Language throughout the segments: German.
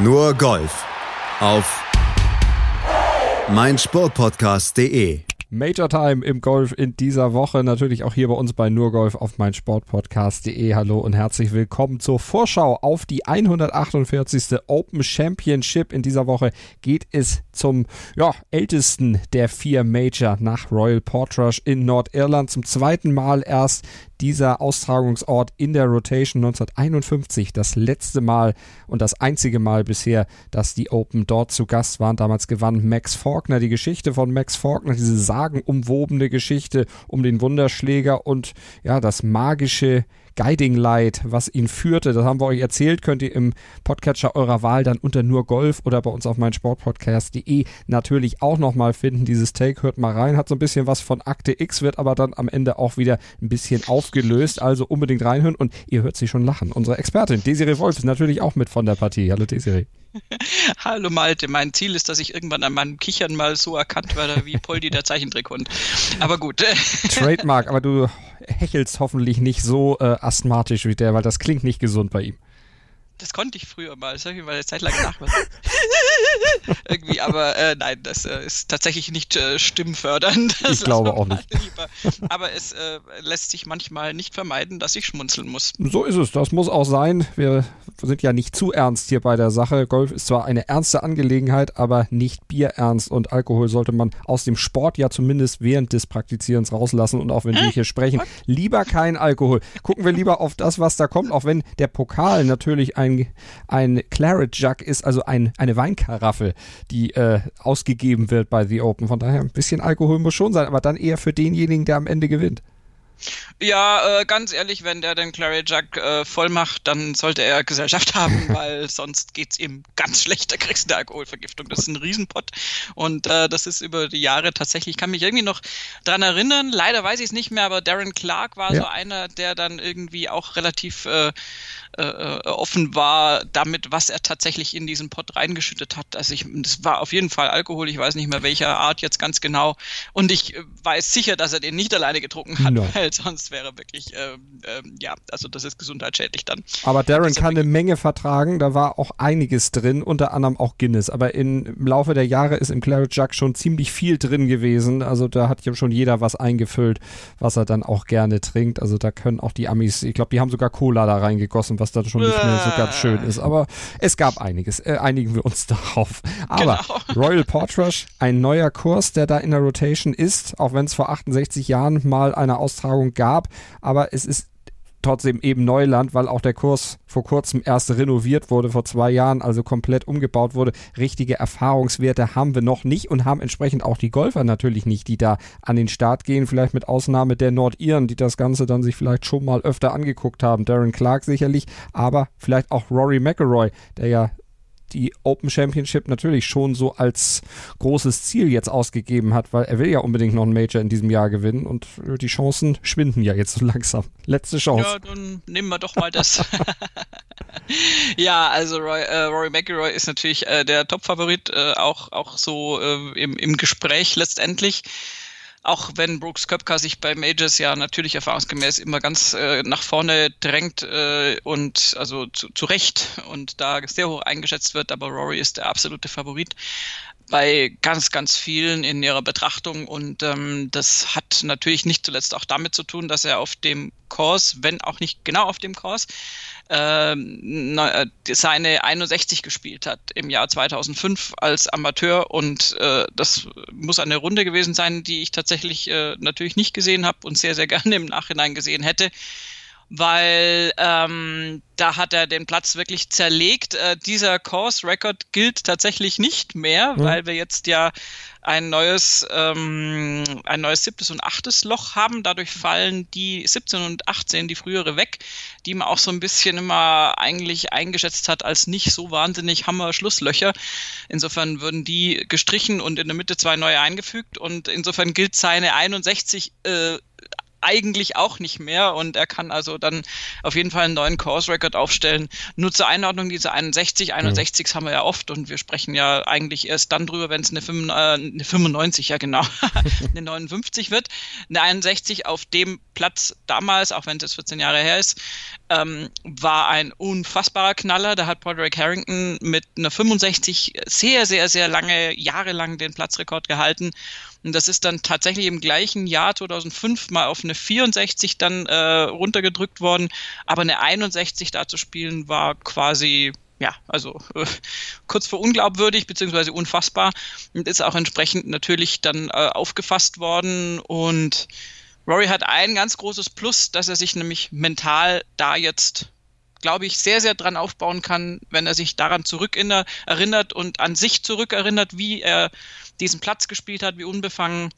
Nur Golf auf meinsportpodcast.de. Major Time im Golf in dieser Woche. Natürlich auch hier bei uns bei Nurgolf auf meinsportpodcast.de. Hallo und herzlich willkommen zur Vorschau auf die 148. Open Championship. In dieser Woche geht es zum ja, ältesten der vier Major nach Royal Portrush in Nordirland. Zum zweiten Mal erst dieser Austragungsort in der Rotation 1951 das letzte Mal und das einzige Mal bisher, dass die Open dort zu Gast waren. Damals gewann Max Faulkner die Geschichte von Max Faulkner, diese sagenumwobene Geschichte um den Wunderschläger und ja, das magische Guiding Light, was ihn führte. Das haben wir euch erzählt, könnt ihr im Podcatcher eurer Wahl dann unter nur Golf oder bei uns auf meinsportpodcast.de natürlich auch nochmal finden. Dieses Take hört mal rein, hat so ein bisschen was von Akte X, wird aber dann am Ende auch wieder ein bisschen aufgelöst. Also unbedingt reinhören und ihr hört sie schon lachen. Unsere Expertin Desiree Wolf ist natürlich auch mit von der Partie. Hallo Desiree. Hallo Malte, mein Ziel ist, dass ich irgendwann an meinem Kichern mal so erkannt werde wie Poldi der Zeichentrickhund. Aber gut. Trademark, aber du hechelst hoffentlich nicht so äh, asthmatisch wie der, weil das klingt nicht gesund bei ihm. Das konnte ich früher mal, das habe ich mal eine Zeit lang nach. Irgendwie, aber äh, nein, das äh, ist tatsächlich nicht äh, stimmfördernd. Ich glaube auch nicht. Lieber. Aber es äh, lässt sich manchmal nicht vermeiden, dass ich schmunzeln muss. So ist es, das muss auch sein. Wir sind ja nicht zu ernst hier bei der Sache. Golf ist zwar eine ernste Angelegenheit, aber nicht bierernst und Alkohol sollte man aus dem Sport ja zumindest während des Praktizierens rauslassen und auch wenn wir hier sprechen, lieber kein Alkohol. Gucken wir lieber auf das, was da kommt, auch wenn der Pokal natürlich ein ein, ein Claret Jug ist, also ein, eine Weinkaraffe, die äh, ausgegeben wird bei The Open. Von daher ein bisschen Alkohol muss schon sein, aber dann eher für denjenigen, der am Ende gewinnt. Ja, äh, ganz ehrlich, wenn der den Clary Jug äh, voll macht, dann sollte er Gesellschaft haben, weil sonst geht's ihm ganz schlecht. Da kriegst du eine Alkoholvergiftung. Das ist ein Riesenpott. Und äh, das ist über die Jahre tatsächlich, ich kann mich irgendwie noch dran erinnern. Leider weiß ich es nicht mehr, aber Darren Clark war ja. so einer, der dann irgendwie auch relativ äh, äh, offen war damit, was er tatsächlich in diesen Pott reingeschüttet hat. Also ich, das war auf jeden Fall Alkohol. Ich weiß nicht mehr welcher Art jetzt ganz genau. Und ich äh, weiß sicher, dass er den nicht alleine getrunken hat, no. weil sonst wäre wirklich, äh, äh, ja, also das ist gesundheitsschädlich dann. Aber Darren kann eine Menge vertragen. Da war auch einiges drin, unter anderem auch Guinness. Aber in, im Laufe der Jahre ist im Claret Jug schon ziemlich viel drin gewesen. Also da hat ja schon jeder was eingefüllt, was er dann auch gerne trinkt. Also da können auch die Amis, ich glaube, die haben sogar Cola da reingegossen, was was dann schon nicht mehr so ganz schön ist. Aber es gab einiges. Äh, einigen wir uns darauf. Aber genau. Royal Portrush, ein neuer Kurs, der da in der Rotation ist, auch wenn es vor 68 Jahren mal eine Austragung gab. Aber es ist trotzdem eben Neuland, weil auch der Kurs vor kurzem erst renoviert wurde, vor zwei Jahren, also komplett umgebaut wurde. Richtige Erfahrungswerte haben wir noch nicht und haben entsprechend auch die Golfer natürlich nicht, die da an den Start gehen, vielleicht mit Ausnahme der Nordiren, die das Ganze dann sich vielleicht schon mal öfter angeguckt haben. Darren Clark sicherlich, aber vielleicht auch Rory McElroy, der ja die Open Championship natürlich schon so als großes Ziel jetzt ausgegeben hat, weil er will ja unbedingt noch einen Major in diesem Jahr gewinnen und die Chancen schwinden ja jetzt so langsam. Letzte Chance. Ja, dann nehmen wir doch mal das. ja, also Roy, äh, Rory McIlroy ist natürlich äh, der Top-Favorit, äh, auch, auch so äh, im, im Gespräch letztendlich auch wenn Brooks Köpka sich bei Majors ja natürlich erfahrungsgemäß immer ganz äh, nach vorne drängt äh, und also zu, zu Recht und da sehr hoch eingeschätzt wird, aber Rory ist der absolute Favorit bei ganz, ganz vielen in ihrer Betrachtung. Und ähm, das hat natürlich nicht zuletzt auch damit zu tun, dass er auf dem Kurs, wenn auch nicht genau auf dem Kurs, äh, seine 61 gespielt hat im Jahr 2005 als Amateur und äh, das muss eine Runde gewesen sein, die ich tatsächlich äh, natürlich nicht gesehen habe und sehr, sehr gerne im Nachhinein gesehen hätte weil ähm, da hat er den Platz wirklich zerlegt. Äh, dieser Course Record gilt tatsächlich nicht mehr, mhm. weil wir jetzt ja ein neues, ähm, ein neues siebtes und achtes Loch haben. Dadurch fallen die 17 und 18, die frühere weg, die man auch so ein bisschen immer eigentlich eingeschätzt hat als nicht so wahnsinnig Hammer-Schlusslöcher. Insofern würden die gestrichen und in der Mitte zwei neue eingefügt und insofern gilt seine 61 äh, eigentlich auch nicht mehr und er kann also dann auf jeden Fall einen neuen Course-Record aufstellen. Nur zur Einordnung, diese 61, 61 mhm. haben wir ja oft und wir sprechen ja eigentlich erst dann drüber, wenn es eine, äh, eine 95, ja genau, eine 59 wird. Eine 61 auf dem Platz damals, auch wenn es jetzt 14 Jahre her ist, ähm, war ein unfassbarer Knaller. Da hat Broderick Harrington mit einer 65 sehr, sehr, sehr lange, jahrelang den Platzrekord gehalten. Und das ist dann tatsächlich im gleichen Jahr 2005 mal auf eine 64 dann äh, runtergedrückt worden. Aber eine 61 da zu spielen war quasi ja, also äh, kurz vor unglaubwürdig beziehungsweise unfassbar und ist auch entsprechend natürlich dann äh, aufgefasst worden und Rory hat ein ganz großes Plus, dass er sich nämlich mental da jetzt, glaube ich, sehr, sehr dran aufbauen kann, wenn er sich daran zurückerinnert und an sich zurückerinnert, wie er diesen Platz gespielt hat, wie unbefangen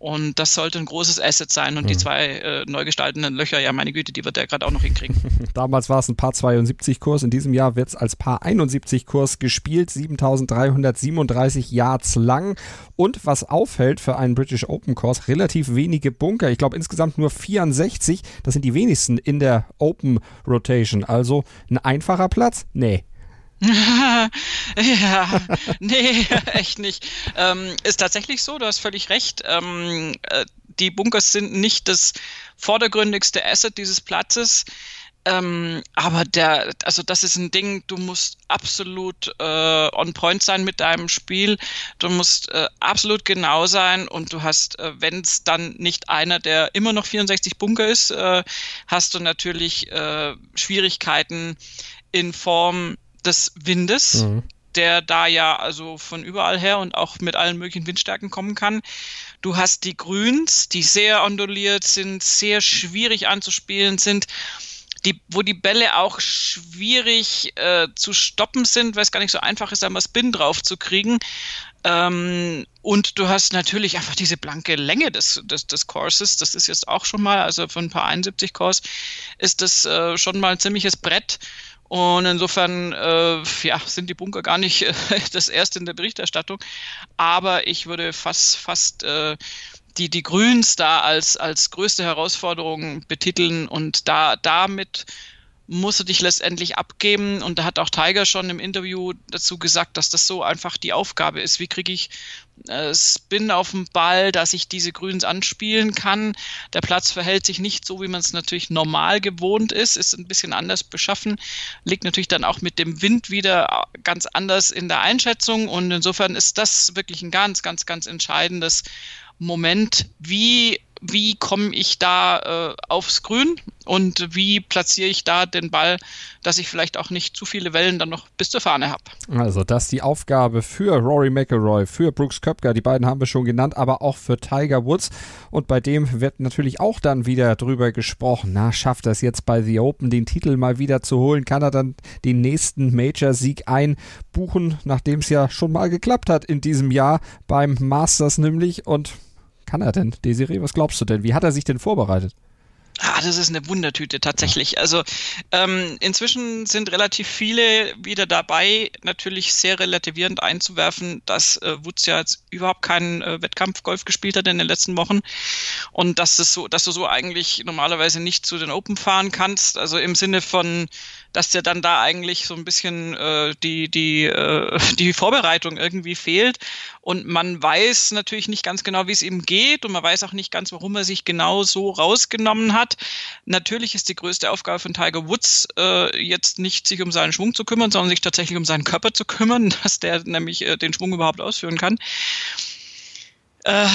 und das sollte ein großes Asset sein. Und mhm. die zwei äh, neu gestalteten Löcher, ja, meine Güte, die wird er gerade auch noch hinkriegen. Damals war es ein Paar 72 Kurs. In diesem Jahr wird es als Paar 71 Kurs gespielt. 7337 Yards lang. Und was auffällt für einen British Open Kurs, relativ wenige Bunker. Ich glaube insgesamt nur 64. Das sind die wenigsten in der Open Rotation. Also ein einfacher Platz? Nee. ja, nee, echt nicht. Ähm, ist tatsächlich so, du hast völlig recht. Ähm, äh, die Bunkers sind nicht das vordergründigste Asset dieses Platzes. Ähm, aber der, also das ist ein Ding, du musst absolut äh, on point sein mit deinem Spiel. Du musst äh, absolut genau sein und du hast, äh, wenn es dann nicht einer, der immer noch 64 Bunker ist, äh, hast du natürlich äh, Schwierigkeiten in Form des Windes, mhm. der da ja also von überall her und auch mit allen möglichen Windstärken kommen kann. Du hast die Grüns, die sehr onduliert sind, sehr schwierig anzuspielen sind. Die, wo die Bälle auch schwierig äh, zu stoppen sind, weil es gar nicht so einfach ist, einmal Spin drauf zu kriegen. Ähm, und du hast natürlich einfach diese blanke Länge des, des, des Courses. Das ist jetzt auch schon mal, also von ein paar 71 Course ist das äh, schon mal ein ziemliches Brett. Und insofern äh, ja, sind die Bunker gar nicht äh, das erste in der Berichterstattung. Aber ich würde fast, fast äh, die, die Grüns da als, als größte Herausforderung betiteln und da damit musst du dich letztendlich abgeben. Und da hat auch Tiger schon im Interview dazu gesagt, dass das so einfach die Aufgabe ist. Wie kriege ich äh, Spin auf dem Ball, dass ich diese Grüns anspielen kann? Der Platz verhält sich nicht so, wie man es natürlich normal gewohnt ist, ist ein bisschen anders beschaffen, liegt natürlich dann auch mit dem Wind wieder ganz anders in der Einschätzung. Und insofern ist das wirklich ein ganz, ganz, ganz entscheidendes Moment, wie wie komme ich da äh, aufs Grün und wie platziere ich da den Ball, dass ich vielleicht auch nicht zu viele Wellen dann noch bis zur Fahne habe. Also das ist die Aufgabe für Rory McIlroy, für Brooks Köpker, die beiden haben wir schon genannt, aber auch für Tiger Woods. Und bei dem wird natürlich auch dann wieder drüber gesprochen, na schafft das jetzt bei The Open den Titel mal wieder zu holen, kann er dann den nächsten Major-Sieg einbuchen, nachdem es ja schon mal geklappt hat in diesem Jahr beim Masters nämlich? Und kann er denn? Desiree, was glaubst du denn? Wie hat er sich denn vorbereitet? Ah, das ist eine Wundertüte tatsächlich. Also ähm, inzwischen sind relativ viele wieder dabei, natürlich sehr relativierend einzuwerfen, dass äh, Woods ja jetzt überhaupt keinen äh, Wettkampfgolf gespielt hat in den letzten Wochen und dass es so, dass du so eigentlich normalerweise nicht zu den Open fahren kannst. Also im Sinne von dass dir dann da eigentlich so ein bisschen äh, die, die, äh, die Vorbereitung irgendwie fehlt. Und man weiß natürlich nicht ganz genau, wie es ihm geht und man weiß auch nicht ganz, warum er sich genau so rausgenommen hat. Natürlich ist die größte Aufgabe von Tiger Woods äh, jetzt nicht sich um seinen Schwung zu kümmern, sondern sich tatsächlich um seinen Körper zu kümmern, dass der nämlich äh, den Schwung überhaupt ausführen kann. Äh,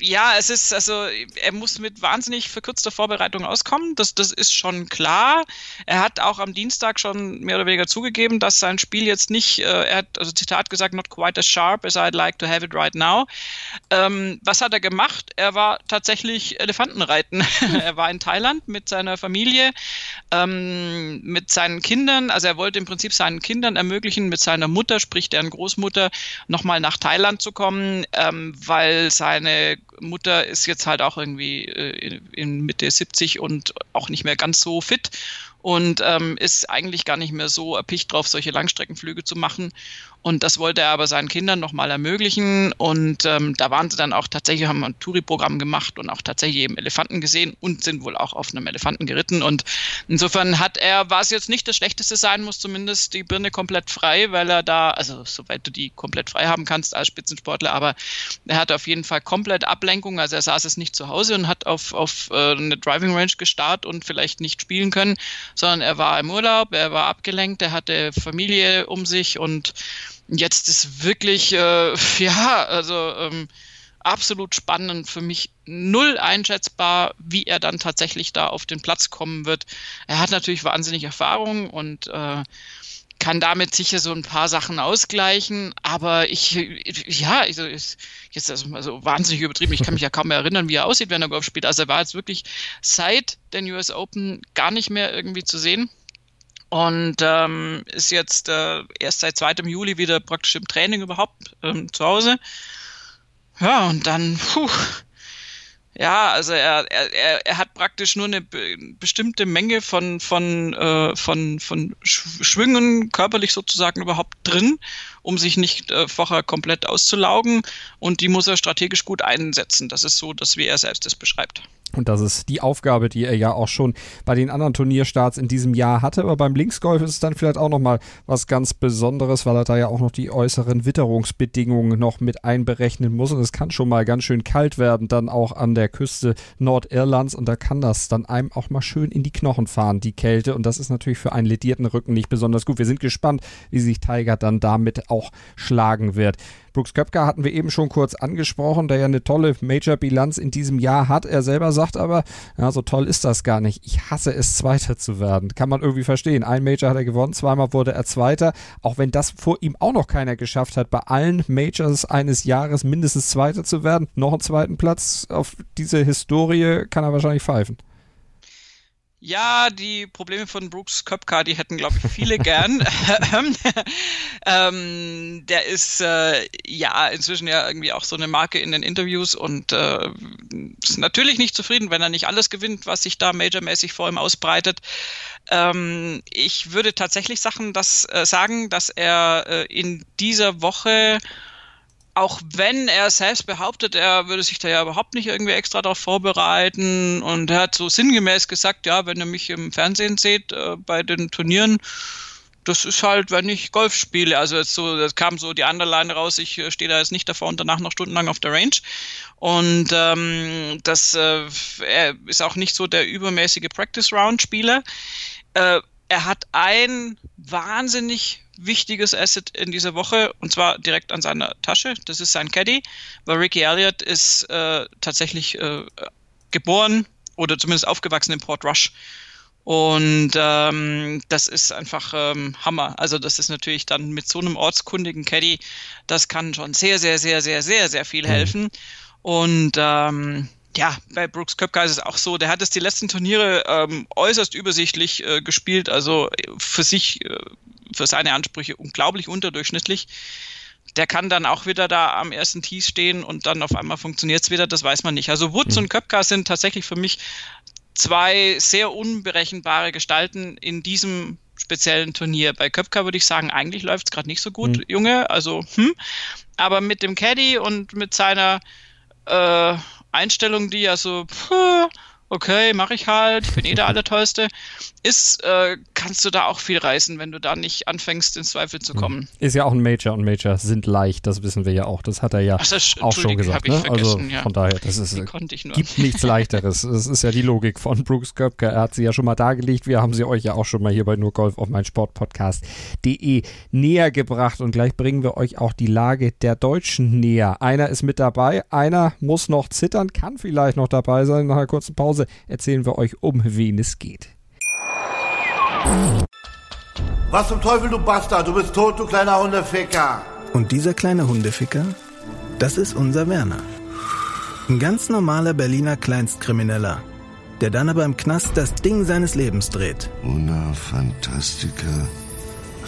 ja, es ist, also er muss mit wahnsinnig verkürzter Vorbereitung auskommen. Das, das ist schon klar. Er hat auch am Dienstag schon mehr oder weniger zugegeben, dass sein Spiel jetzt nicht, äh, er hat, also Zitat gesagt, not quite as sharp as I'd like to have it right now. Ähm, was hat er gemacht? Er war tatsächlich Elefantenreiten. er war in Thailand mit seiner Familie, ähm, mit seinen Kindern. Also er wollte im Prinzip seinen Kindern ermöglichen, mit seiner Mutter, sprich deren Großmutter, nochmal nach Thailand zu kommen, ähm, weil seine Mutter ist jetzt halt auch irgendwie äh, in Mitte 70 und auch nicht mehr ganz so fit und ähm, ist eigentlich gar nicht mehr so erpicht drauf, solche Langstreckenflüge zu machen. Und das wollte er aber seinen Kindern nochmal ermöglichen. Und ähm, da waren sie dann auch tatsächlich, haben ein Touri-Programm gemacht und auch tatsächlich eben Elefanten gesehen und sind wohl auch auf einem Elefanten geritten. Und insofern hat er, war es jetzt nicht das Schlechteste sein muss, zumindest die Birne komplett frei, weil er da, also soweit du die komplett frei haben kannst als Spitzensportler, aber er hatte auf jeden Fall komplett Ablenkung. Also er saß es nicht zu Hause und hat auf, auf äh, eine Driving Range gestarrt und vielleicht nicht spielen können, sondern er war im Urlaub, er war abgelenkt, er hatte Familie um sich und jetzt ist wirklich, äh, ja, also ähm, absolut spannend für mich null einschätzbar, wie er dann tatsächlich da auf den Platz kommen wird. Er hat natürlich wahnsinnig Erfahrung und äh, kann damit sicher so ein paar Sachen ausgleichen, aber ich, ja, also ist jetzt also, also wahnsinnig übertrieben. Ich kann mich ja kaum mehr erinnern, wie er aussieht, wenn er Golf spielt. Also er war jetzt wirklich seit den US Open gar nicht mehr irgendwie zu sehen und ähm, ist jetzt äh, erst seit 2. Juli wieder praktisch im Training überhaupt ähm, zu Hause. Ja, und dann, puh, ja, also er, er, er hat praktisch nur eine bestimmte Menge von, von, äh, von, von Schwüngen körperlich sozusagen überhaupt drin, um sich nicht äh, vorher komplett auszulaugen. Und die muss er strategisch gut einsetzen. Das ist so, dass wie er selbst es beschreibt. Und das ist die Aufgabe, die er ja auch schon bei den anderen Turnierstarts in diesem Jahr hatte. Aber beim Linksgolf ist es dann vielleicht auch nochmal was ganz Besonderes, weil er da ja auch noch die äußeren Witterungsbedingungen noch mit einberechnen muss. Und es kann schon mal ganz schön kalt werden, dann auch an der Küste Nordirlands. Und da kann das dann einem auch mal schön in die Knochen fahren, die Kälte. Und das ist natürlich für einen ledierten Rücken nicht besonders gut. Wir sind gespannt, wie sich Tiger dann damit auch schlagen wird. Brooks Köpker hatten wir eben schon kurz angesprochen, der ja eine tolle Major-Bilanz in diesem Jahr hat. Er selber sagt aber, ja, so toll ist das gar nicht. Ich hasse es, Zweiter zu werden. Kann man irgendwie verstehen. Ein Major hat er gewonnen, zweimal wurde er Zweiter. Auch wenn das vor ihm auch noch keiner geschafft hat, bei allen Majors eines Jahres mindestens Zweiter zu werden, noch einen zweiten Platz auf diese Historie kann er wahrscheinlich pfeifen. Ja, die Probleme von Brooks Köpka, die hätten, glaube ich, viele gern. ähm, der ist äh, ja inzwischen ja irgendwie auch so eine Marke in den Interviews und äh, ist natürlich nicht zufrieden, wenn er nicht alles gewinnt, was sich da majormäßig vor ihm ausbreitet. Ähm, ich würde tatsächlich Sachen, das, äh, sagen, dass er äh, in dieser Woche auch wenn er selbst behauptet, er würde sich da ja überhaupt nicht irgendwie extra darauf vorbereiten und er hat so sinngemäß gesagt, ja, wenn ihr mich im Fernsehen seht äh, bei den Turnieren, das ist halt, wenn ich Golf spiele. Also jetzt so, kam so die Underline raus, ich äh, stehe da jetzt nicht davor und danach noch stundenlang auf der Range. Und ähm, das äh, er ist auch nicht so der übermäßige Practice-Round-Spieler. Äh, er hat ein wahnsinnig wichtiges Asset in dieser Woche und zwar direkt an seiner Tasche. Das ist sein Caddy, weil Ricky Elliott ist äh, tatsächlich äh, geboren oder zumindest aufgewachsen in Port Rush. Und ähm, das ist einfach ähm, Hammer. Also das ist natürlich dann mit so einem ortskundigen Caddy, das kann schon sehr, sehr, sehr, sehr, sehr, sehr viel mhm. helfen. Und ähm, ja, bei Brooks Köpke ist es auch so, der hat es die letzten Turniere ähm, äußerst übersichtlich äh, gespielt, also für sich äh, für seine Ansprüche unglaublich unterdurchschnittlich. Der kann dann auch wieder da am ersten Tee stehen und dann auf einmal funktioniert es wieder, das weiß man nicht. Also Woods mhm. und Köpka sind tatsächlich für mich zwei sehr unberechenbare Gestalten in diesem speziellen Turnier. Bei Köpka würde ich sagen, eigentlich läuft es gerade nicht so gut, mhm. Junge. Also, hm. Aber mit dem Caddy und mit seiner äh, Einstellung, die ja so, puh, okay, mache ich halt, ich bin eh der Allertollste, ist, äh, kannst du da auch viel reißen, wenn du da nicht anfängst, ins Zweifel zu kommen. Ist ja auch ein Major und Major sind leicht, das wissen wir ja auch. Das hat er ja das, auch schon gesagt. Ne? Also ja. von daher, das ist, gibt nichts leichteres. Das ist ja die Logik von Brooks Köpke. Er hat sie ja schon mal dargelegt. Wir haben sie euch ja auch schon mal hier bei nur Golf auf mein Sportpodcast.de näher gebracht und gleich bringen wir euch auch die Lage der Deutschen näher. Einer ist mit dabei, einer muss noch zittern, kann vielleicht noch dabei sein. Nach einer kurzen Pause erzählen wir euch, um wen es geht. Was zum Teufel, du Bastard? Du bist tot, du kleiner Hundeficker. Und dieser kleine Hundeficker, das ist unser Werner. Ein ganz normaler Berliner Kleinstkrimineller, der dann aber im Knast das Ding seines Lebens dreht. Una Fantastica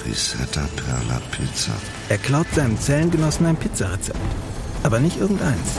Risetta Perla Pizza. Er klaut seinem Zellengenossen ein Pizzarezept. Aber nicht irgendeins.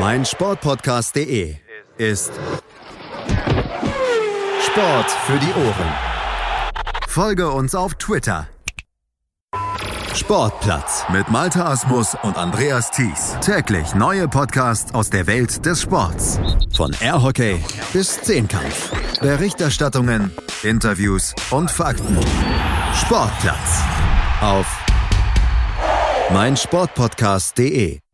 Mein Sportpodcast.de ist Sport für die Ohren. Folge uns auf Twitter. Sportplatz mit Malta Asmus und Andreas Thies. Täglich neue Podcasts aus der Welt des Sports. Von Airhockey bis Zehnkampf. Berichterstattungen, Interviews und Fakten. Sportplatz auf meinsportpodcast.de.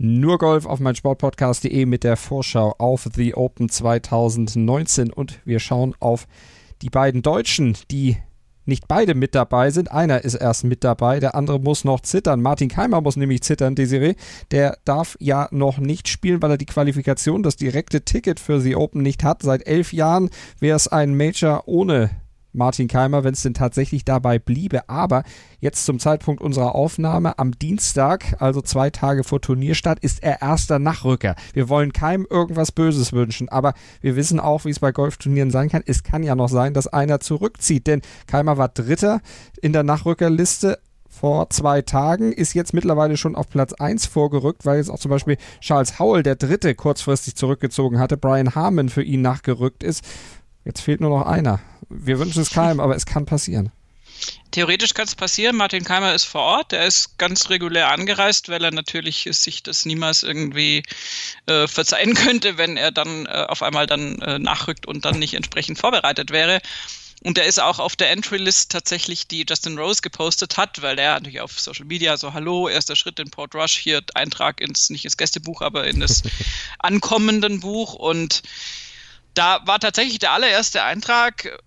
Nur Golf auf mein Sportpodcast.de mit der Vorschau auf The Open 2019 und wir schauen auf die beiden Deutschen, die nicht beide mit dabei sind. Einer ist erst mit dabei, der andere muss noch zittern. Martin Keimer muss nämlich zittern, Desiree. Der darf ja noch nicht spielen, weil er die Qualifikation, das direkte Ticket für The Open nicht hat. Seit elf Jahren wäre es ein Major ohne Martin Keimer, wenn es denn tatsächlich dabei bliebe. Aber jetzt zum Zeitpunkt unserer Aufnahme am Dienstag, also zwei Tage vor Turnierstart, ist er erster Nachrücker. Wir wollen keinem irgendwas Böses wünschen, aber wir wissen auch, wie es bei Golfturnieren sein kann. Es kann ja noch sein, dass einer zurückzieht, denn Keimer war Dritter in der Nachrückerliste vor zwei Tagen, ist jetzt mittlerweile schon auf Platz 1 vorgerückt, weil jetzt auch zum Beispiel Charles Howell, der Dritte, kurzfristig zurückgezogen hatte, Brian Harmon für ihn nachgerückt ist. Jetzt fehlt nur noch einer. Wir wünschen es keinem, aber es kann passieren. Theoretisch kann es passieren. Martin Keimer ist vor Ort. Er ist ganz regulär angereist, weil er natürlich sich das niemals irgendwie äh, verzeihen könnte, wenn er dann äh, auf einmal dann äh, nachrückt und dann nicht entsprechend vorbereitet wäre. Und er ist auch auf der Entry-List tatsächlich, die Justin Rose gepostet hat, weil er natürlich auf Social Media so, hallo, erster Schritt in Port Rush, hier Eintrag ins, nicht ins Gästebuch, aber in das ankommenden Buch. Und da war tatsächlich der allererste Eintrag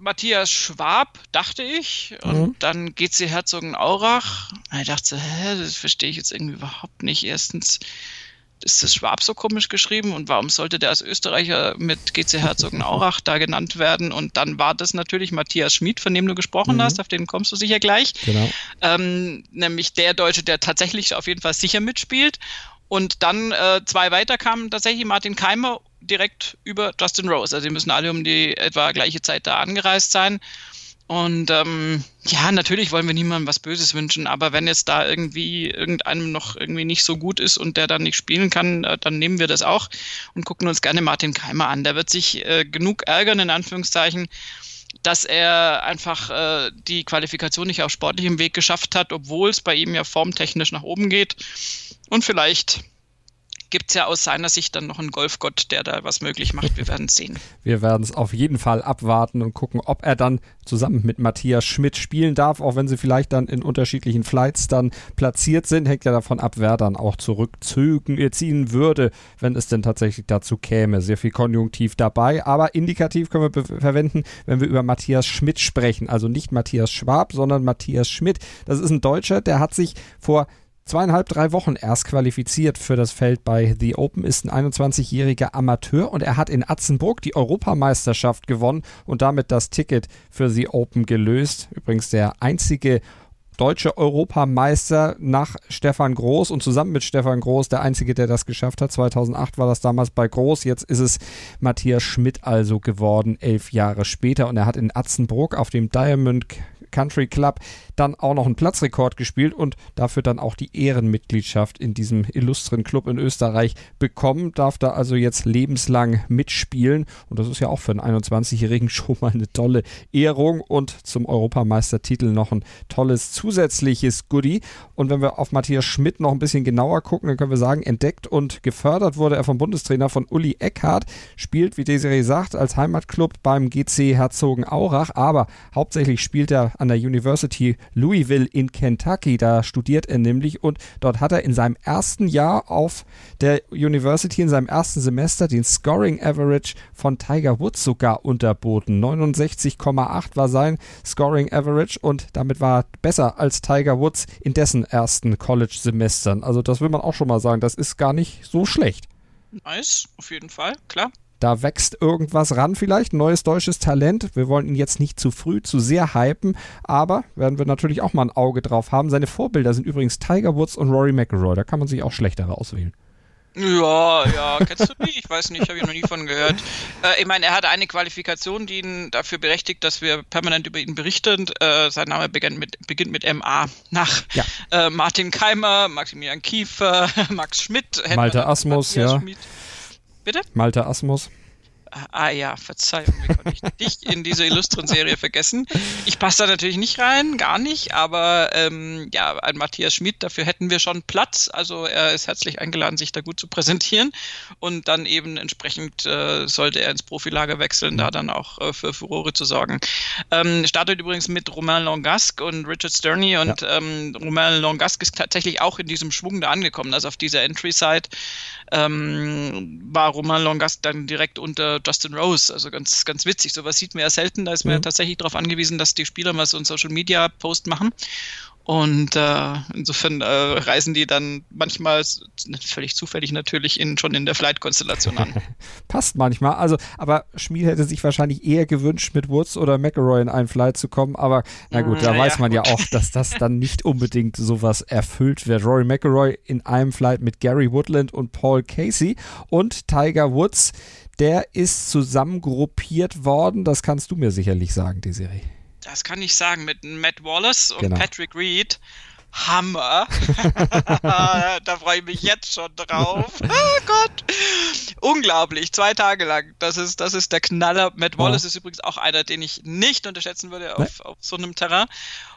Matthias Schwab, dachte ich. Und mhm. dann GC Herzogenaurach. Ich dachte, hä, das verstehe ich jetzt irgendwie überhaupt nicht. Erstens ist das Schwab so komisch geschrieben und warum sollte der als Österreicher mit GC Herzogenaurach da genannt werden? Und dann war das natürlich Matthias Schmid, von dem du gesprochen mhm. hast, auf den kommst du sicher gleich. Genau. Ähm, nämlich der Deutsche, der tatsächlich auf jeden Fall sicher mitspielt. Und dann äh, zwei weiter kamen tatsächlich Martin Keimer direkt über Justin Rose. Also die müssen alle um die etwa gleiche Zeit da angereist sein. Und ähm, ja, natürlich wollen wir niemandem was Böses wünschen, aber wenn jetzt da irgendwie irgendeinem noch irgendwie nicht so gut ist und der dann nicht spielen kann, äh, dann nehmen wir das auch und gucken uns gerne Martin Keimer an. Der wird sich äh, genug ärgern, in Anführungszeichen, dass er einfach äh, die Qualifikation nicht auf sportlichem Weg geschafft hat, obwohl es bei ihm ja formtechnisch nach oben geht. Und vielleicht gibt es ja aus seiner Sicht dann noch einen Golfgott, der da was möglich macht. Wir werden es sehen. Wir werden es auf jeden Fall abwarten und gucken, ob er dann zusammen mit Matthias Schmidt spielen darf, auch wenn sie vielleicht dann in unterschiedlichen Flights dann platziert sind. Hängt ja davon ab, wer dann auch zurückziehen würde, wenn es denn tatsächlich dazu käme. Sehr viel Konjunktiv dabei, aber indikativ können wir verwenden, wenn wir über Matthias Schmidt sprechen. Also nicht Matthias Schwab, sondern Matthias Schmidt. Das ist ein Deutscher, der hat sich vor zweieinhalb, drei Wochen erst qualifiziert für das Feld bei The Open, ist ein 21-jähriger Amateur und er hat in Atzenburg die Europameisterschaft gewonnen und damit das Ticket für The Open gelöst. Übrigens der einzige deutsche Europameister nach Stefan Groß und zusammen mit Stefan Groß der einzige, der das geschafft hat. 2008 war das damals bei Groß, jetzt ist es Matthias Schmidt also geworden, elf Jahre später und er hat in Atzenburg auf dem Diamond Country Club dann auch noch einen Platzrekord gespielt und dafür dann auch die Ehrenmitgliedschaft in diesem illustren Club in Österreich bekommen, darf da also jetzt lebenslang mitspielen. Und das ist ja auch für einen 21-Jährigen schon mal eine tolle Ehrung und zum Europameistertitel noch ein tolles zusätzliches Goodie. Und wenn wir auf Matthias Schmidt noch ein bisschen genauer gucken, dann können wir sagen, entdeckt und gefördert wurde er vom Bundestrainer von Uli Eckhardt, spielt, wie Desiree sagt, als Heimatclub beim GC Herzogenaurach, aber hauptsächlich spielt er an der University Louisville in Kentucky. Da studiert er nämlich und dort hat er in seinem ersten Jahr auf der University, in seinem ersten Semester, den Scoring Average von Tiger Woods sogar unterboten. 69,8 war sein Scoring Average und damit war er besser als Tiger Woods in dessen ersten College-Semestern. Also das will man auch schon mal sagen, das ist gar nicht so schlecht. Nice, auf jeden Fall, klar. Da wächst irgendwas ran vielleicht, neues deutsches Talent. Wir wollen ihn jetzt nicht zu früh, zu sehr hypen, aber werden wir natürlich auch mal ein Auge drauf haben. Seine Vorbilder sind übrigens Tiger Woods und Rory McIlroy. Da kann man sich auch schlechter auswählen. Ja, ja, kennst du die? Ich weiß nicht, habe ich noch nie von gehört. Äh, ich meine, er hat eine Qualifikation, die ihn dafür berechtigt, dass wir permanent über ihn berichten. Äh, sein Name beginnt mit, beginnt mit MA. Nach ja. äh, Martin Keimer, Maximilian Kiefer, Max Schmidt, Malte Asmus, ja. Schmidt. Bitte? Malte Asmus. Ah ja, Verzeihung, wie konnte ich dich in diese illustren Serie vergessen? Ich passe da natürlich nicht rein, gar nicht, aber ähm, ja, ein Matthias Schmidt, dafür hätten wir schon Platz. Also er ist herzlich eingeladen, sich da gut zu präsentieren und dann eben entsprechend äh, sollte er ins Profilager wechseln, da dann auch äh, für Furore zu sorgen. Ähm, startet übrigens mit Romain Longasque und Richard Sterney und ja. ähm, Romain Longasque ist tatsächlich auch in diesem Schwung da angekommen, also auf dieser Entry-Side ähm, war Romain Longasque dann direkt unter Justin Rose. Also ganz, ganz witzig. Sowas sieht man ja selten. Da ist man mhm. ja tatsächlich darauf angewiesen, dass die Spieler mal so einen Social Media Post machen. Und äh, insofern äh, reisen die dann manchmal völlig zufällig natürlich in, schon in der Flight-Konstellation an. Passt manchmal. Also, aber Schmied hätte sich wahrscheinlich eher gewünscht, mit Woods oder McElroy in einen Flight zu kommen. Aber na gut, da ja, weiß man ja, ja auch, dass das dann nicht unbedingt sowas erfüllt wird. Rory McElroy in einem Flight mit Gary Woodland und Paul Casey und Tiger Woods der ist zusammengruppiert worden. Das kannst du mir sicherlich sagen, die Serie. Das kann ich sagen, mit Matt Wallace und genau. Patrick Reed. Hammer. da freue ich mich jetzt schon drauf. Oh Gott. Unglaublich. Zwei Tage lang. Das ist, das ist der Knaller. Matt Wallace ja. ist übrigens auch einer, den ich nicht unterschätzen würde auf, auf so einem Terrain.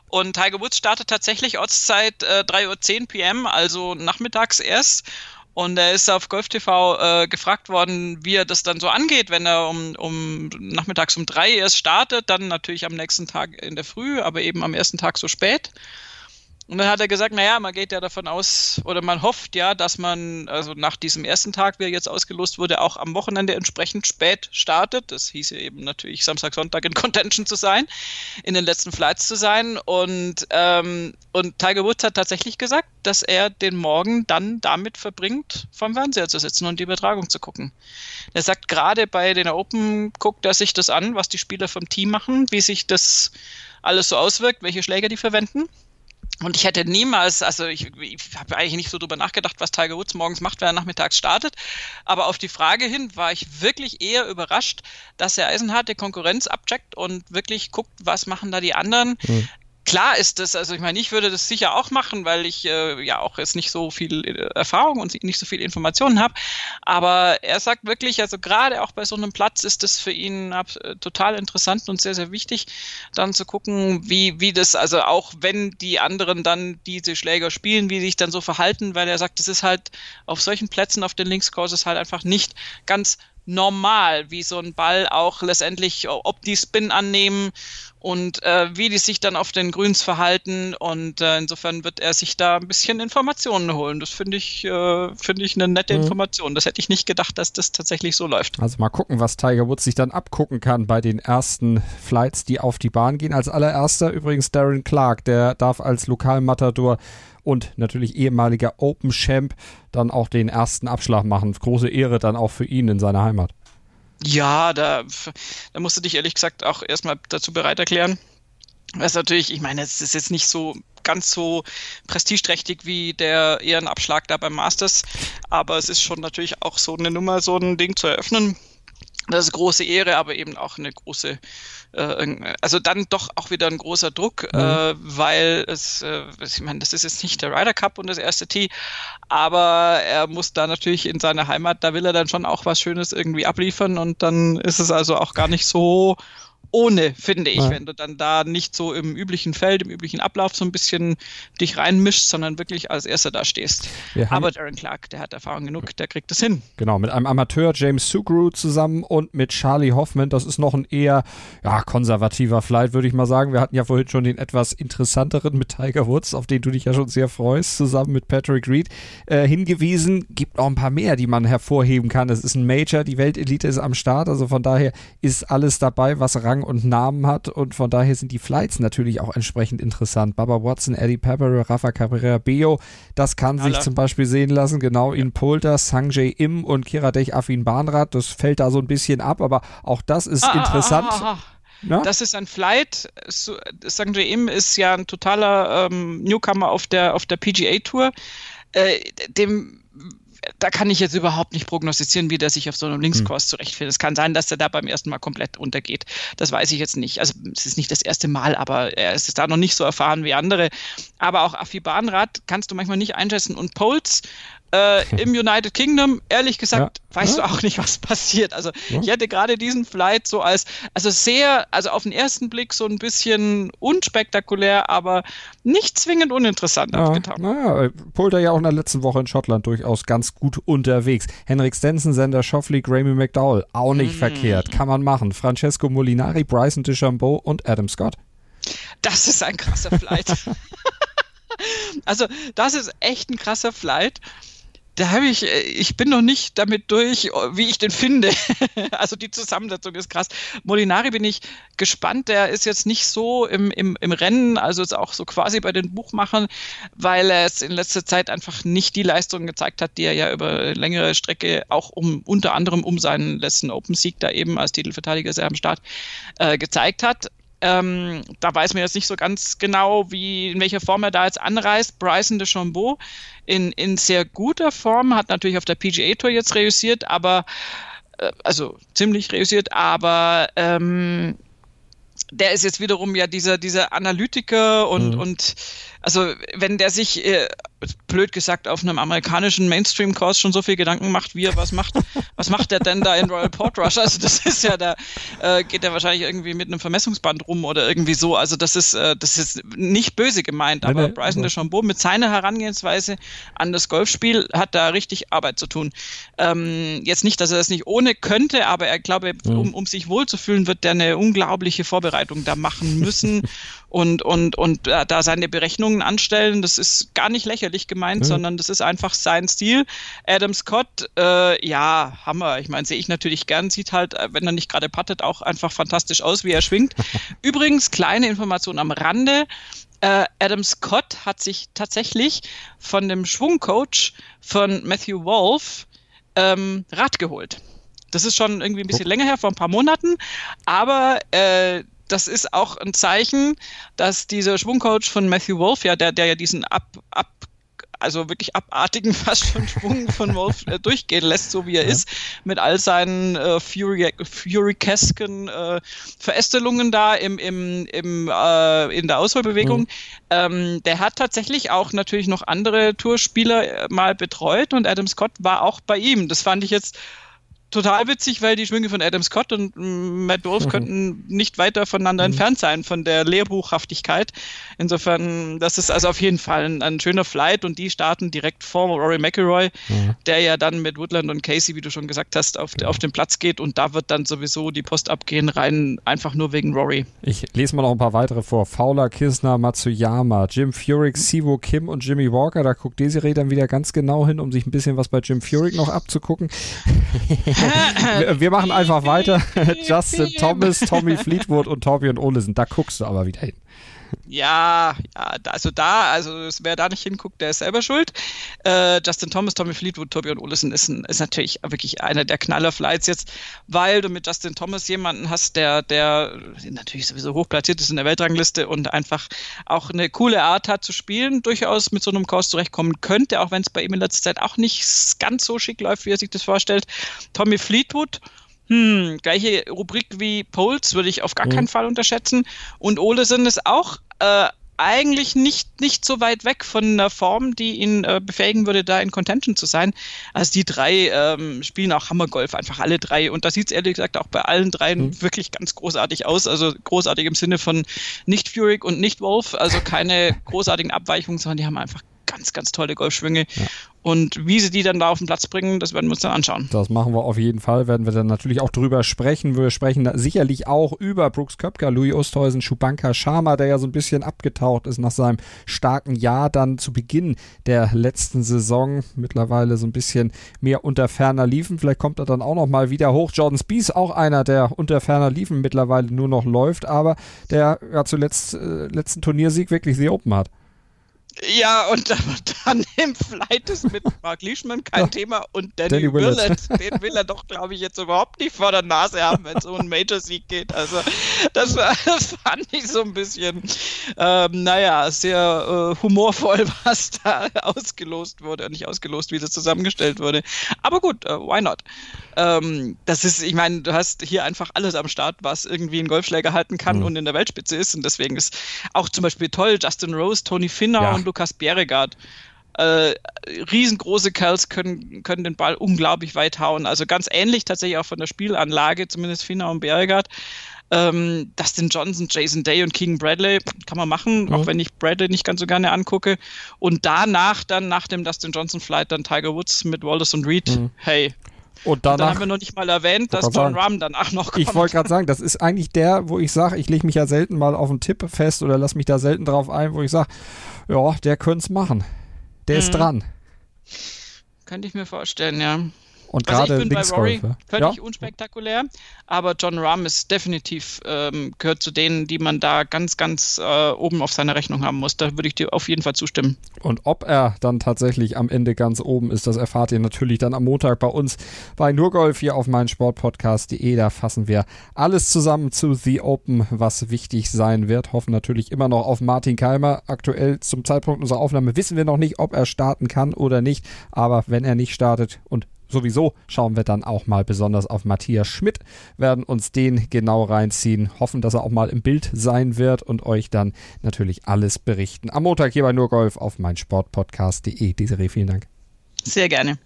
Und Tiger Woods startet tatsächlich Ortszeit äh, 3.10 Uhr PM, also nachmittags erst. Und er ist auf Golf TV äh, gefragt worden, wie er das dann so angeht, wenn er um, um nachmittags um drei erst startet, dann natürlich am nächsten Tag in der Früh, aber eben am ersten Tag so spät. Und dann hat er gesagt, naja, man geht ja davon aus, oder man hofft ja, dass man, also nach diesem ersten Tag, wie er jetzt ausgelost wurde, auch am Wochenende entsprechend spät startet. Das hieße eben natürlich Samstag, Sonntag in Contention zu sein, in den letzten Flights zu sein. Und, ähm, und Tiger Woods hat tatsächlich gesagt, dass er den Morgen dann damit verbringt, vom Fernseher zu sitzen und die Übertragung zu gucken. Er sagt, gerade bei den Open guckt er sich das an, was die Spieler vom Team machen, wie sich das alles so auswirkt, welche Schläger die verwenden. Und ich hätte niemals, also ich, ich habe eigentlich nicht so drüber nachgedacht, was Tiger Woods morgens macht, wenn er nachmittags startet. Aber auf die Frage hin war ich wirklich eher überrascht, dass er eisenharte Konkurrenz abcheckt und wirklich guckt, was machen da die anderen. Mhm klar ist das, also ich meine, ich würde das sicher auch machen, weil ich äh, ja auch jetzt nicht so viel äh, Erfahrung und nicht so viel Informationen habe. Aber er sagt wirklich, also gerade auch bei so einem Platz ist das für ihn äh, total interessant und sehr, sehr wichtig, dann zu gucken, wie, wie das, also auch wenn die anderen dann diese Schläger spielen, wie sich dann so verhalten, weil er sagt, das ist halt auf solchen Plätzen auf den Linkscourses halt einfach nicht ganz normal, wie so ein Ball auch letztendlich, ob die Spin annehmen und äh, wie die sich dann auf den Grüns verhalten. Und äh, insofern wird er sich da ein bisschen Informationen holen. Das finde ich, äh, finde ich eine nette mhm. Information. Das hätte ich nicht gedacht, dass das tatsächlich so läuft. Also mal gucken, was Tiger Woods sich dann abgucken kann bei den ersten Flights, die auf die Bahn gehen. Als allererster übrigens Darren Clark, der darf als Lokalmatador und natürlich ehemaliger Open Champ dann auch den ersten Abschlag machen. Große Ehre dann auch für ihn in seiner Heimat. Ja, da, da musst du dich ehrlich gesagt auch erstmal dazu bereit erklären. Was natürlich, ich meine, es ist jetzt nicht so ganz so prestigeträchtig wie der Ehrenabschlag da beim Masters, aber es ist schon natürlich auch so eine Nummer, so ein Ding zu eröffnen. Das ist große Ehre, aber eben auch eine große äh, also dann doch auch wieder ein großer Druck, mhm. äh, weil es, äh, ich meine, das ist jetzt nicht der Ryder Cup und das erste Tee, aber er muss da natürlich in seiner Heimat, da will er dann schon auch was Schönes irgendwie abliefern und dann ist es also auch gar nicht so ohne, finde ich, ja. wenn du dann da nicht so im üblichen Feld, im üblichen Ablauf so ein bisschen dich reinmischst, sondern wirklich als Erster da stehst. Aber Darren Clark, der hat Erfahrung genug, der kriegt das hin. Genau, mit einem Amateur James Sugru zusammen und mit Charlie Hoffman. Das ist noch ein eher ja, konservativer Flight, würde ich mal sagen. Wir hatten ja vorhin schon den etwas interessanteren mit Tiger Woods, auf den du dich ja schon sehr freust, zusammen mit Patrick Reed äh, hingewiesen. Gibt auch ein paar mehr, die man hervorheben kann. Es ist ein Major, die Weltelite ist am Start, also von daher ist alles dabei, was Rang Rang und Namen hat und von daher sind die Flights natürlich auch entsprechend interessant. Baba Watson, Eddie Pepper, Rafa Cabrera Beo, das kann Alla. sich zum Beispiel sehen lassen. Genau, in Polter, Sanjay Im und Kiradech Afin Bahnrad, das fällt da so ein bisschen ab, aber auch das ist ah, interessant. Ah, ah, na? Das ist ein Flight. Sanjay Im ist ja ein totaler ähm, Newcomer auf der, auf der PGA Tour. Äh, dem da kann ich jetzt überhaupt nicht prognostizieren, wie der sich auf so einem Linkskurs hm. zurechtfindet. Es kann sein, dass er da beim ersten Mal komplett untergeht. Das weiß ich jetzt nicht. Also es ist nicht das erste Mal, aber er ist da noch nicht so erfahren wie andere. Aber auch Afi Bahnrad kannst du manchmal nicht einschätzen. Und Poles äh, im United Kingdom, ehrlich gesagt, ja. weißt ja. du auch nicht, was passiert. Also ja. ich hätte gerade diesen Flight so als, also sehr, also auf den ersten Blick so ein bisschen unspektakulär, aber nicht zwingend uninteressant ja, abgetan. Naja, Polter ja auch in der letzten Woche in Schottland durchaus ganz gut unterwegs. Henrik Stenson, Sender Schoffley, Grammy McDowell, auch nicht mm. verkehrt, kann man machen. Francesco Molinari, Bryson DeChambeau und Adam Scott. Das ist ein krasser Flight. also das ist echt ein krasser Flight da habe ich, äh, ich bin noch nicht damit durch, wie ich den finde. also die Zusammensetzung ist krass. Molinari bin ich gespannt, der ist jetzt nicht so im, im, im Rennen, also ist auch so quasi bei den Buchmachern, weil er es in letzter Zeit einfach nicht die Leistungen gezeigt hat, die er ja über längere Strecke auch um unter anderem um seinen letzten Open-Sieg da eben als Titelverteidiger sehr am Start äh, gezeigt hat. Ähm, da weiß man jetzt nicht so ganz genau, wie, in welcher Form er da jetzt anreist. Bryson de Chambeau in, in sehr guter Form, hat natürlich auf der PGA Tour jetzt reüssiert, aber äh, also ziemlich reüssiert, aber ähm, der ist jetzt wiederum ja dieser, dieser Analytiker und, mhm. und also wenn der sich äh, blöd gesagt, auf einem amerikanischen Mainstream-Kurs schon so viel Gedanken macht, wie er was macht. was macht der denn da in Royal Port Rush? Also das ist ja da, äh, geht er wahrscheinlich irgendwie mit einem Vermessungsband rum oder irgendwie so. Also das ist, äh, das ist nicht böse gemeint, aber nee, Bryson DeChambeau mit seiner Herangehensweise an das Golfspiel hat da richtig Arbeit zu tun. Ähm, jetzt nicht, dass er das nicht ohne könnte, aber er glaube, um, um sich wohlzufühlen, wird der eine unglaubliche Vorbereitung da machen müssen und, und, und äh, da seine Berechnungen anstellen. Das ist gar nicht lächerlich gemeint, mhm. sondern das ist einfach sein Stil. Adam Scott, äh, ja, Hammer. Ich meine, sehe ich natürlich gern, sieht halt, äh, wenn er nicht gerade pattet, auch einfach fantastisch aus, wie er schwingt. Übrigens, kleine Information am Rande. Äh, Adam Scott hat sich tatsächlich von dem Schwungcoach von Matthew Wolf ähm, Rat geholt. Das ist schon irgendwie ein bisschen länger her, vor ein paar Monaten. Aber äh, das ist auch ein Zeichen, dass dieser Schwungcoach von Matthew Wolf, ja, der, der ja diesen ab, ab also wirklich abartigen fast schon Schwung von Wolf äh, durchgehen lässt, so wie er ja. ist, mit all seinen äh, Fury, Furykesken äh, Verästelungen da im, im, im, äh, in der Ausholbewegung. Mhm. Ähm, der hat tatsächlich auch natürlich noch andere Tourspieler äh, mal betreut und Adam Scott war auch bei ihm. Das fand ich jetzt total witzig, weil die Schwünge von Adam Scott und Matt Wolf mhm. könnten nicht weiter voneinander mhm. entfernt sein von der Lehrbuchhaftigkeit. Insofern, das ist also auf jeden Fall ein, ein schöner Flight und die starten direkt vor Rory McIlroy, mhm. der ja dann mit Woodland und Casey, wie du schon gesagt hast, auf, ja. auf den Platz geht und da wird dann sowieso die Post abgehen, rein einfach nur wegen Rory. Ich lese mal noch ein paar weitere vor. Fowler, Kisner, Matsuyama, Jim Furyk, Sivo Kim und Jimmy Walker. Da guckt Desiree dann wieder ganz genau hin, um sich ein bisschen was bei Jim Furyk noch abzugucken. wir, machen einfach weiter. Justin Thomas, Tommy Fleetwood und Torbjörn Olesen. Da guckst du aber wieder hin. Ja, ja, also da, also wer da nicht hinguckt, der ist selber schuld. Äh, Justin Thomas, Tommy Fleetwood, Torbjörn Olesen ist, ein, ist natürlich wirklich einer der Knaller-Flights jetzt, weil du mit Justin Thomas jemanden hast, der, der natürlich sowieso hochplatziert ist in der Weltrangliste und einfach auch eine coole Art hat zu spielen, durchaus mit so einem Kurs zurechtkommen könnte, auch wenn es bei ihm in letzter Zeit auch nicht ganz so schick läuft, wie er sich das vorstellt. Tommy Fleetwood, hm, gleiche Rubrik wie Poles würde ich auf gar mhm. keinen Fall unterschätzen. Und Olesen ist auch äh, eigentlich nicht, nicht so weit weg von einer Form, die ihn äh, befähigen würde, da in Contention zu sein. Also die drei ähm, spielen auch Hammergolf, einfach alle drei. Und da sieht es ehrlich gesagt auch bei allen dreien mhm. wirklich ganz großartig aus. Also großartig im Sinne von nicht Furyk und nicht Wolf, also keine großartigen Abweichungen, sondern die haben einfach ganz, ganz tolle Golfschwünge. Ja. Und wie sie die dann da auf den Platz bringen, das werden wir uns dann anschauen. Das machen wir auf jeden Fall, werden wir dann natürlich auch drüber sprechen. Wir sprechen sicherlich auch über Brooks Köpker, Louis Oosthuizen, Schubanka Sharma, der ja so ein bisschen abgetaucht ist nach seinem starken Jahr dann zu Beginn der letzten Saison. Mittlerweile so ein bisschen mehr unter ferner liefen. Vielleicht kommt er dann auch noch mal wieder hoch. Jordan Spies, auch einer, der unter ferner liefen mittlerweile nur noch läuft, aber der ja zuletzt äh, letzten Turniersieg wirklich The Open hat. Ja, und dann im Flight ist mit Mark Leishman kein ja. Thema und Danny, Danny Willett, den will er doch, glaube ich, jetzt überhaupt nicht vor der Nase haben, wenn es um einen Major-Sieg geht. Also, das, das, fand ich so ein bisschen, ähm, naja, sehr äh, humorvoll, was da ausgelost wurde. Nicht ausgelost, wie das zusammengestellt wurde. Aber gut, äh, why not? Ähm, das ist, ich meine, du hast hier einfach alles am Start, was irgendwie einen Golfschläger halten kann mhm. und in der Weltspitze ist. Und deswegen ist auch zum Beispiel toll, Justin Rose, Tony Finner ja. Und Lukas Bjerregaard. Äh, riesengroße Kerls können, können den Ball unglaublich weit hauen. Also ganz ähnlich tatsächlich auch von der Spielanlage, zumindest Finner und Bjerregaard. Ähm, Dustin Johnson, Jason Day und Keegan Bradley kann man machen, mhm. auch wenn ich Bradley nicht ganz so gerne angucke. Und danach dann, nach dem Dustin Johnson Flight, dann Tiger Woods mit Wallace und Reed. Mhm. Hey, und, danach, und dann haben wir noch nicht mal erwähnt, dass John Rahm danach noch kommt. Ich wollte gerade sagen, das ist eigentlich der, wo ich sage, ich lege mich ja selten mal auf einen Tipp fest oder lass mich da selten drauf ein, wo ich sage, ja, der könnte es machen. Der mhm. ist dran. Könnte ich mir vorstellen, ja. Und also gerade ich bin bei Rory völlig ja? unspektakulär, aber John Rahm ist definitiv, ähm, gehört zu denen, die man da ganz, ganz äh, oben auf seiner Rechnung haben muss. Da würde ich dir auf jeden Fall zustimmen. Und ob er dann tatsächlich am Ende ganz oben ist, das erfahrt ihr natürlich dann am Montag bei uns bei Nurgolf hier auf meinsportpodcast.de. Da fassen wir alles zusammen zu The Open, was wichtig sein wird. Hoffen natürlich immer noch auf Martin Keimer. Aktuell zum Zeitpunkt unserer Aufnahme wissen wir noch nicht, ob er starten kann oder nicht. Aber wenn er nicht startet und sowieso schauen wir dann auch mal besonders auf Matthias Schmidt, werden uns den genau reinziehen, hoffen, dass er auch mal im Bild sein wird und euch dann natürlich alles berichten. Am Montag hier bei Nurgolf auf meinsportpodcast.de. Desiree, vielen Dank. Sehr gerne.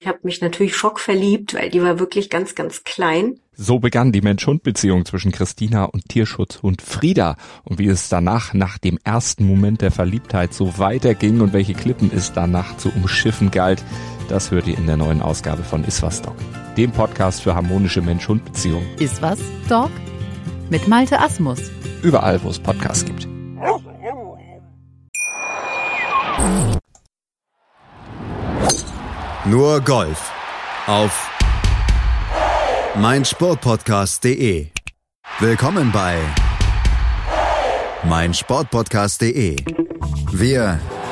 Ich habe mich natürlich schockverliebt, weil die war wirklich ganz, ganz klein. So begann die Mensch-Hund-Beziehung zwischen Christina und Tierschutzhund Frieda. Und wie es danach, nach dem ersten Moment der Verliebtheit, so weiterging und welche Klippen es danach zu umschiffen galt, das hört ihr in der neuen Ausgabe von Iswas Dog, dem Podcast für harmonische Mensch-Hund-Beziehungen. Iswas Dog mit Malte Asmus. Überall, wo es Podcasts gibt. Nur Golf auf meinsportpodcast.de. Willkommen bei meinsportpodcast.de. Wir